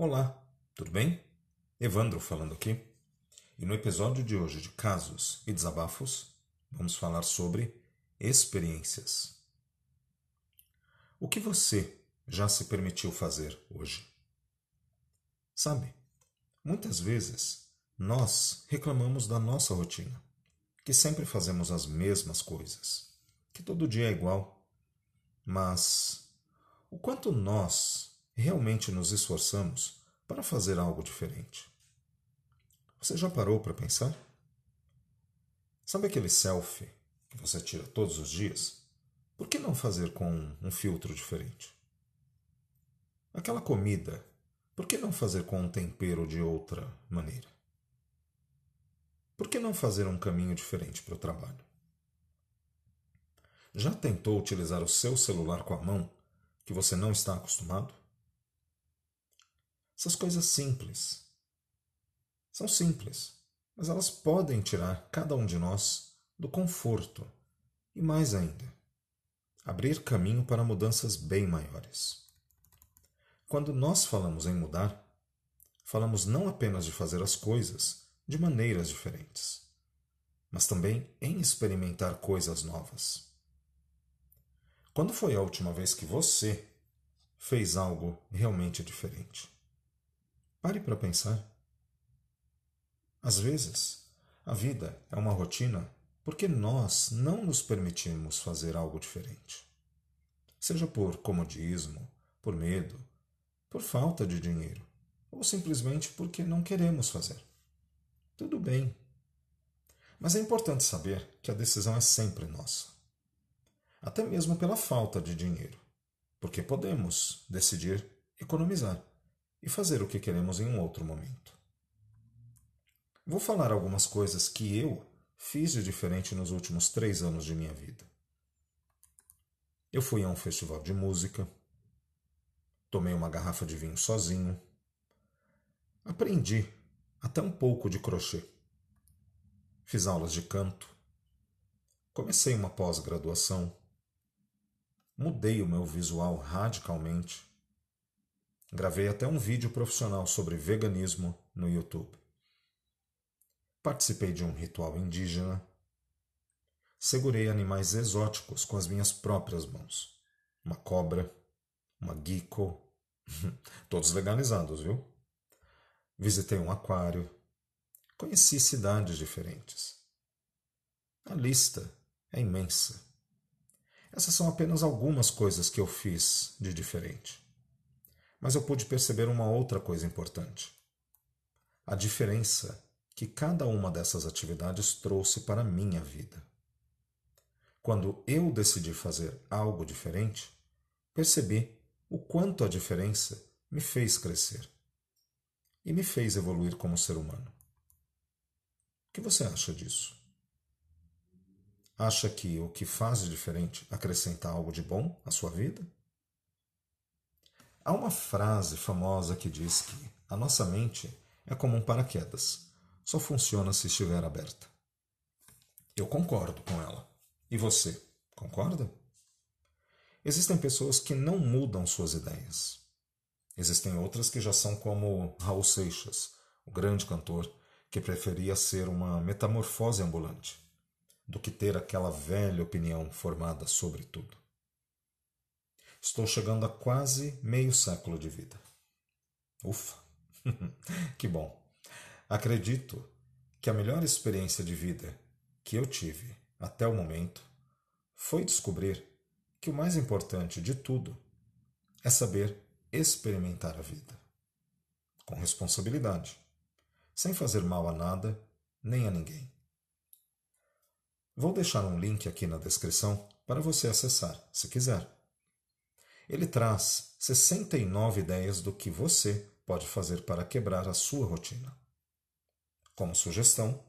Olá, tudo bem? Evandro falando aqui. E no episódio de hoje de Casos e Desabafos, vamos falar sobre experiências. O que você já se permitiu fazer hoje? Sabe, muitas vezes nós reclamamos da nossa rotina, que sempre fazemos as mesmas coisas, que todo dia é igual. Mas o quanto nós realmente nos esforçamos para fazer algo diferente? Você já parou para pensar? Sabe aquele selfie que você tira todos os dias? Por que não fazer com um filtro diferente? Aquela comida, por que não fazer com um tempero de outra maneira? Por que não fazer um caminho diferente para o trabalho? Já tentou utilizar o seu celular com a mão que você não está acostumado? Essas coisas simples são simples, mas elas podem tirar cada um de nós do conforto e, mais ainda, abrir caminho para mudanças bem maiores. Quando nós falamos em mudar, falamos não apenas de fazer as coisas de maneiras diferentes, mas também em experimentar coisas novas. Quando foi a última vez que você fez algo realmente diferente? Pare para pensar. Às vezes, a vida é uma rotina porque nós não nos permitimos fazer algo diferente. Seja por comodismo, por medo, por falta de dinheiro, ou simplesmente porque não queremos fazer. Tudo bem. Mas é importante saber que a decisão é sempre nossa. Até mesmo pela falta de dinheiro, porque podemos decidir economizar e fazer o que queremos em um outro momento. Vou falar algumas coisas que eu fiz de diferente nos últimos três anos de minha vida. Eu fui a um festival de música, tomei uma garrafa de vinho sozinho, aprendi até um pouco de crochê, fiz aulas de canto, comecei uma pós-graduação, mudei o meu visual radicalmente, gravei até um vídeo profissional sobre veganismo no YouTube. Participei de um ritual indígena. Segurei animais exóticos com as minhas próprias mãos. Uma cobra, uma gecko, todos legalizados, viu? Visitei um aquário. Conheci cidades diferentes. A lista é imensa. Essas são apenas algumas coisas que eu fiz de diferente. Mas eu pude perceber uma outra coisa importante. A diferença que cada uma dessas atividades trouxe para a minha vida. Quando eu decidi fazer algo diferente, percebi o quanto a diferença me fez crescer e me fez evoluir como ser humano. O que você acha disso? Acha que o que faz de diferente acrescenta algo de bom à sua vida? Há uma frase famosa que diz que a nossa mente é como um paraquedas só funciona se estiver aberta. Eu concordo com ela. E você, concorda? Existem pessoas que não mudam suas ideias. Existem outras que já são como Raul Seixas, o grande cantor, que preferia ser uma metamorfose ambulante do que ter aquela velha opinião formada sobre tudo. Estou chegando a quase meio século de vida. Ufa! que bom! Acredito que a melhor experiência de vida que eu tive até o momento foi descobrir que o mais importante de tudo é saber experimentar a vida com responsabilidade, sem fazer mal a nada nem a ninguém. Vou deixar um link aqui na descrição para você acessar, se quiser. Ele traz 69 ideias do que você pode fazer para quebrar a sua rotina. Como sugestão,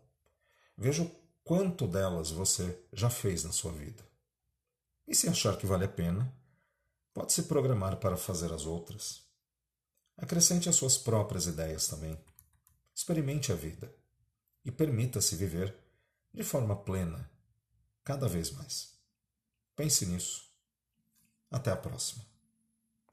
veja o quanto delas você já fez na sua vida. E se achar que vale a pena, pode se programar para fazer as outras. Acrescente as suas próprias ideias também. Experimente a vida e permita-se viver de forma plena, cada vez mais. Pense nisso. Até a próxima.